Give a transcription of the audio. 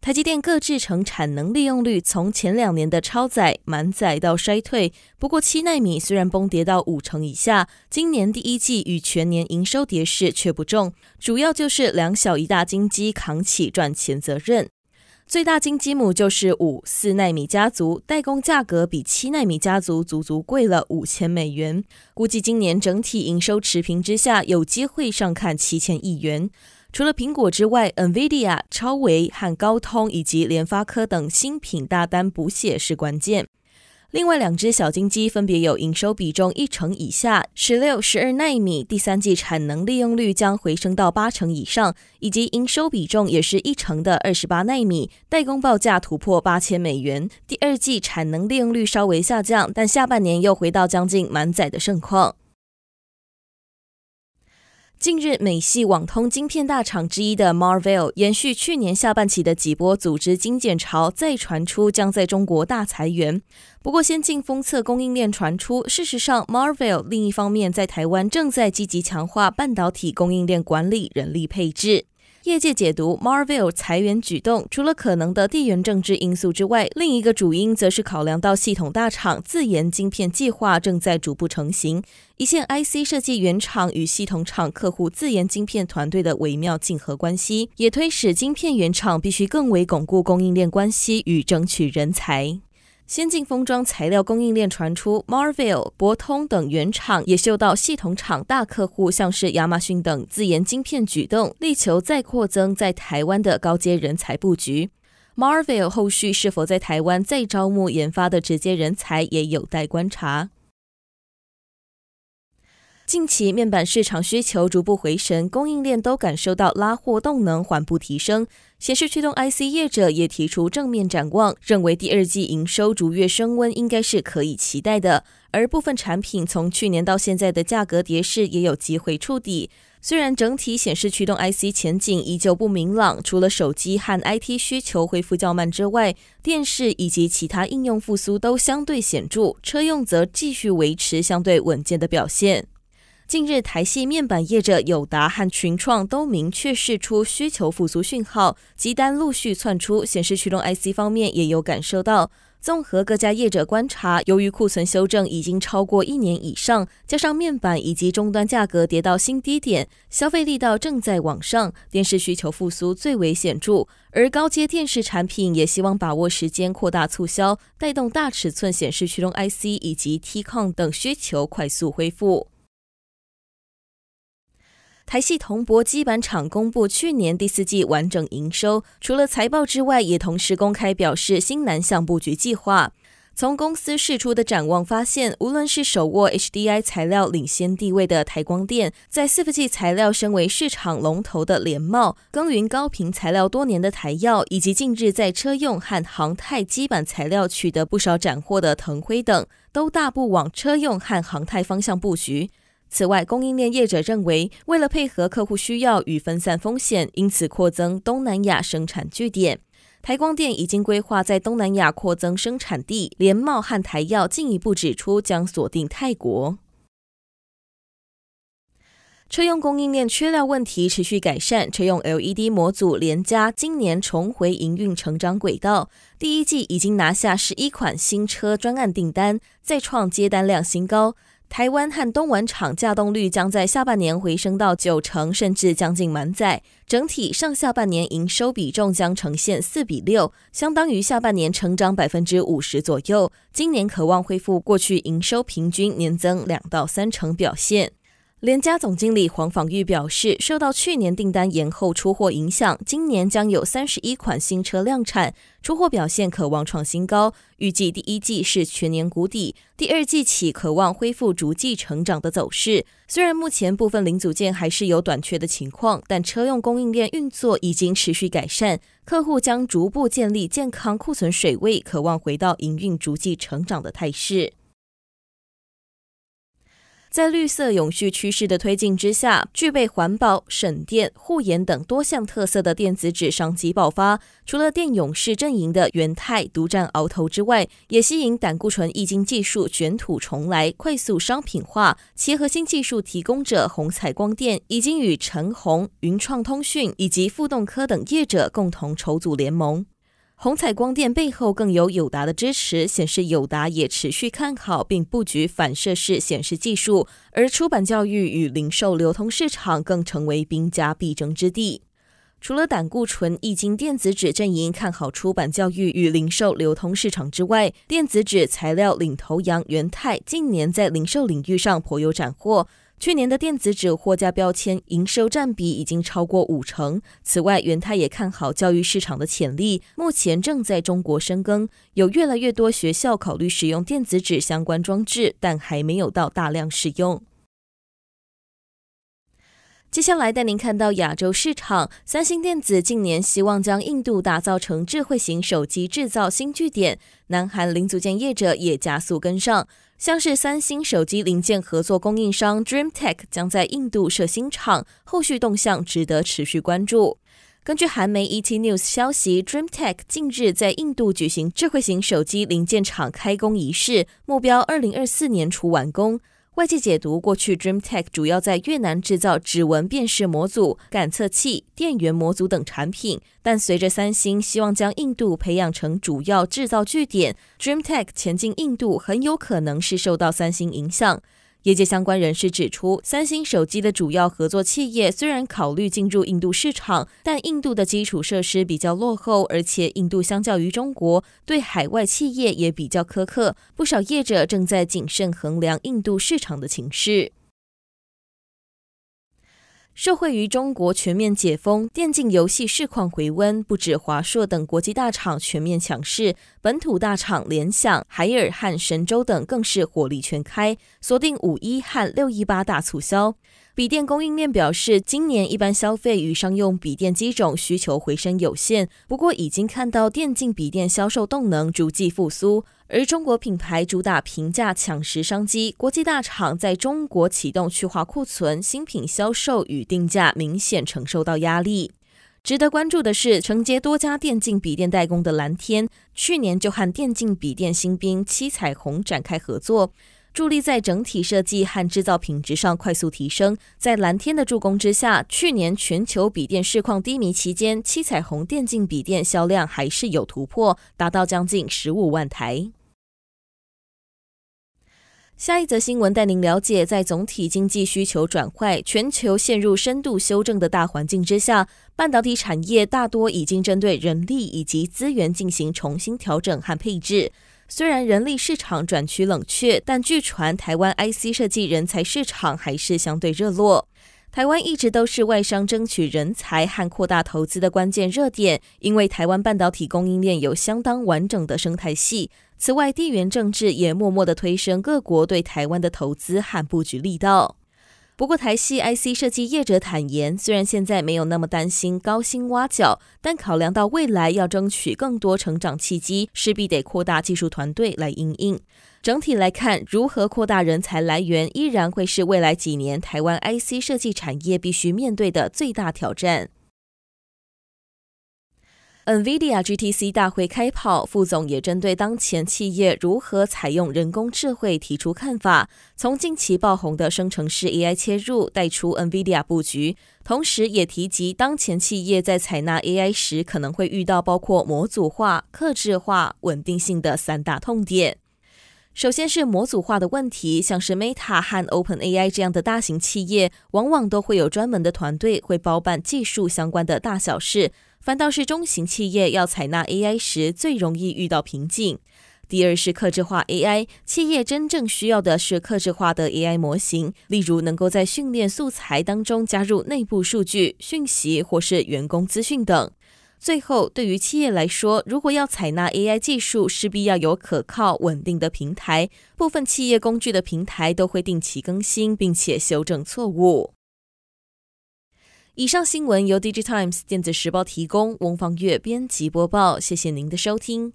台积电各制程产能利用率从前两年的超载、满载到衰退。不过，七纳米虽然崩跌到五成以下，今年第一季与全年营收跌势却不重，主要就是两小一大金鸡扛起赚钱责任。最大金鸡母就是五四纳米家族，代工价格比七纳米家族足足贵了五千美元。估计今年整体营收持平之下，有机会上看七千亿元。除了苹果之外，NVIDIA、超微和高通以及联发科等新品大单补血是关键。另外两只小金鸡分别有营收比重一成以下，十六、十二纳米第三季产能利用率将回升到八成以上，以及营收比重也是一成的二十八奈米，代工报价突破八千美元。第二季产能利用率稍微下降，但下半年又回到将近满载的盛况。近日，美系网通晶片大厂之一的 Marvell 延续去年下半期的几波组织精简潮，再传出将在中国大裁员。不过，先进封测供应链传出，事实上，Marvell 另一方面在台湾正在积极强化半导体供应链管理、人力配置。业界解读 Marvell 裁员举动，除了可能的地缘政治因素之外，另一个主因则是考量到系统大厂自研晶片计划正在逐步成型，一线 IC 设计原厂与系统厂客户自研晶片团队的微妙竞合关系，也推使晶片原厂必须更为巩固供应链关系与争取人才。先进封装材料供应链传出，Marvell、博通等原厂也嗅到系统厂大客户像是亚马逊等自研晶片举动，力求再扩增在台湾的高阶人才布局。Marvell 后续是否在台湾再招募研发的直接人才，也有待观察。近期面板市场需求逐步回升，供应链都感受到拉货动能缓步提升。显示驱动 IC 业者也提出正面展望，认为第二季营收逐月升温应该是可以期待的。而部分产品从去年到现在的价格跌势也有机会触底。虽然整体显示驱动 IC 前景依旧不明朗，除了手机和 IT 需求恢复较慢之外，电视以及其他应用复苏都相对显著，车用则继续维持相对稳健的表现。近日，台系面板业者友达和群创都明确释出需求复苏讯号，急单陆续窜出。显示驱动 IC 方面也有感受到。综合各家业者观察，由于库存修正已经超过一年以上，加上面板以及终端价格跌到新低点，消费力道正在往上，电视需求复苏最为显著。而高阶电视产品也希望把握时间扩大促销，带动大尺寸显示驱动 IC 以及 T-Con 等需求快速恢复。台系铜箔基板厂公布去年第四季完整营收，除了财报之外，也同时公开表示新南向布局计划。从公司释出的展望发现，无论是手握 HDI 材料领先地位的台光电，在伺服器材料身为市场龙头的联茂，耕耘高频材料多年的台燿，以及近日在车用和航太基板材料取得不少斩获的腾辉等，都大步往车用和航太方向布局。此外，供应链业者认为，为了配合客户需要与分散风险，因此扩增东南亚生产据点。台光电已经规划在东南亚扩增生产地，联茂和台药进一步指出将锁定泰国。车用供应链缺料问题持续改善，车用 LED 模组联嘉今年重回营运成长轨道，第一季已经拿下十一款新车专案订单，再创接单量新高。台湾和东莞厂稼动率将在下半年回升到九成，甚至将近满载。整体上下半年营收比重将呈现四比六，相当于下半年成长百分之五十左右。今年渴望恢复过去营收平均年增两到三成表现。联家总经理黄访玉表示，受到去年订单延后出货影响，今年将有三十一款新车量产，出货表现可望创新高。预计第一季是全年谷底，第二季起可望恢复逐季成长的走势。虽然目前部分零组件还是有短缺的情况，但车用供应链运作已经持续改善，客户将逐步建立健康库存水位，可望回到营运逐季成长的态势。在绿色永续趋势的推进之下，具备环保、省电、护眼等多项特色的电子纸商机爆发。除了电勇士阵营的元泰独占鳌头之外，也吸引胆固醇液晶技术卷土重来，快速商品化。其核心技术提供者鸿彩光电已经与成鸿、云创通讯以及富动科等业者共同筹组联盟。虹彩光电背后更有友达的支持，显示友达也持续看好并布局反射式显示技术，而出版教育与零售流通市场更成为兵家必争之地。除了胆固醇液晶电子纸阵营看好出版教育与零售流通市场之外，电子纸材料领头羊元太近年在零售领域上颇有斩获。去年的电子纸货架标签营收占比已经超过五成。此外，元太也看好教育市场的潜力，目前正在中国深耕，有越来越多学校考虑使用电子纸相关装置，但还没有到大量使用。接下来带您看到亚洲市场，三星电子近年希望将印度打造成智慧型手机制造新据点，南韩零组件业者也加速跟上。像是三星手机零件合作供应商 DreamTech 将在印度设新厂，后续动向值得持续关注。根据韩媒 ET News 消息，DreamTech 近日在印度举行智慧型手机零件厂开工仪式，目标二零二四年初完工。外界解读，过去 DreamTech 主要在越南制造指纹辨识模组、感测器、电源模组等产品，但随着三星希望将印度培养成主要制造据点，DreamTech 前进印度很有可能是受到三星影响。业界相关人士指出，三星手机的主要合作企业虽然考虑进入印度市场，但印度的基础设施比较落后，而且印度相较于中国，对海外企业也比较苛刻。不少业者正在谨慎衡量印度市场的情势。受惠于中国全面解封，电竞游戏市况回温，不止华硕等国际大厂全面抢势，本土大厂联想、海尔和神州等更是火力全开，锁定五一和六一八大促销。笔电供应链表示，今年一般消费与商用笔电机种需求回升有限，不过已经看到电竞笔电销售动能逐季复苏。而中国品牌主打平价抢食商机，国际大厂在中国启动去化库存，新品销售与定价明显承受到压力。值得关注的是，承接多家电竞笔电代工的蓝天，去年就和电竞笔电新兵七彩虹展开合作，助力在整体设计和制造品质上快速提升。在蓝天的助攻之下，去年全球笔电市况低迷期间，七彩虹电竞笔电销量还是有突破，达到将近十五万台。下一则新闻带您了解，在总体经济需求转坏、全球陷入深度修正的大环境之下，半导体产业大多已经针对人力以及资源进行重新调整和配置。虽然人力市场转趋冷却，但据传台湾 IC 设计人才市场还是相对热络。台湾一直都是外商争取人才和扩大投资的关键热点，因为台湾半导体供应链有相当完整的生态系。此外，地缘政治也默默的推升各国对台湾的投资和布局力道。不过，台系 IC 设计业者坦言，虽然现在没有那么担心高薪挖角，但考量到未来要争取更多成长契机，势必得扩大技术团队来应应。整体来看，如何扩大人才来源，依然会是未来几年台湾 IC 设计产业必须面对的最大挑战。NVIDIA GTC 大会开跑，副总也针对当前企业如何采用人工智慧提出看法。从近期爆红的生成式 AI 切入，带出 NVIDIA 布局，同时也提及当前企业在采纳 AI 时可能会遇到包括模组化、克制化、稳定性的三大痛点。首先是模组化的问题，像是 Meta 和 OpenAI 这样的大型企业，往往都会有专门的团队会包办技术相关的大小事。反倒是中型企业要采纳 AI 时，最容易遇到瓶颈。第二是客制化 AI，企业真正需要的是客制化的 AI 模型，例如能够在训练素材当中加入内部数据、讯息或是员工资讯等。最后，对于企业来说，如果要采纳 AI 技术，势必要有可靠稳定的平台。部分企业工具的平台都会定期更新，并且修正错误。以上新闻由 DigiTimes 电子时报提供，翁方月编辑播报。谢谢您的收听。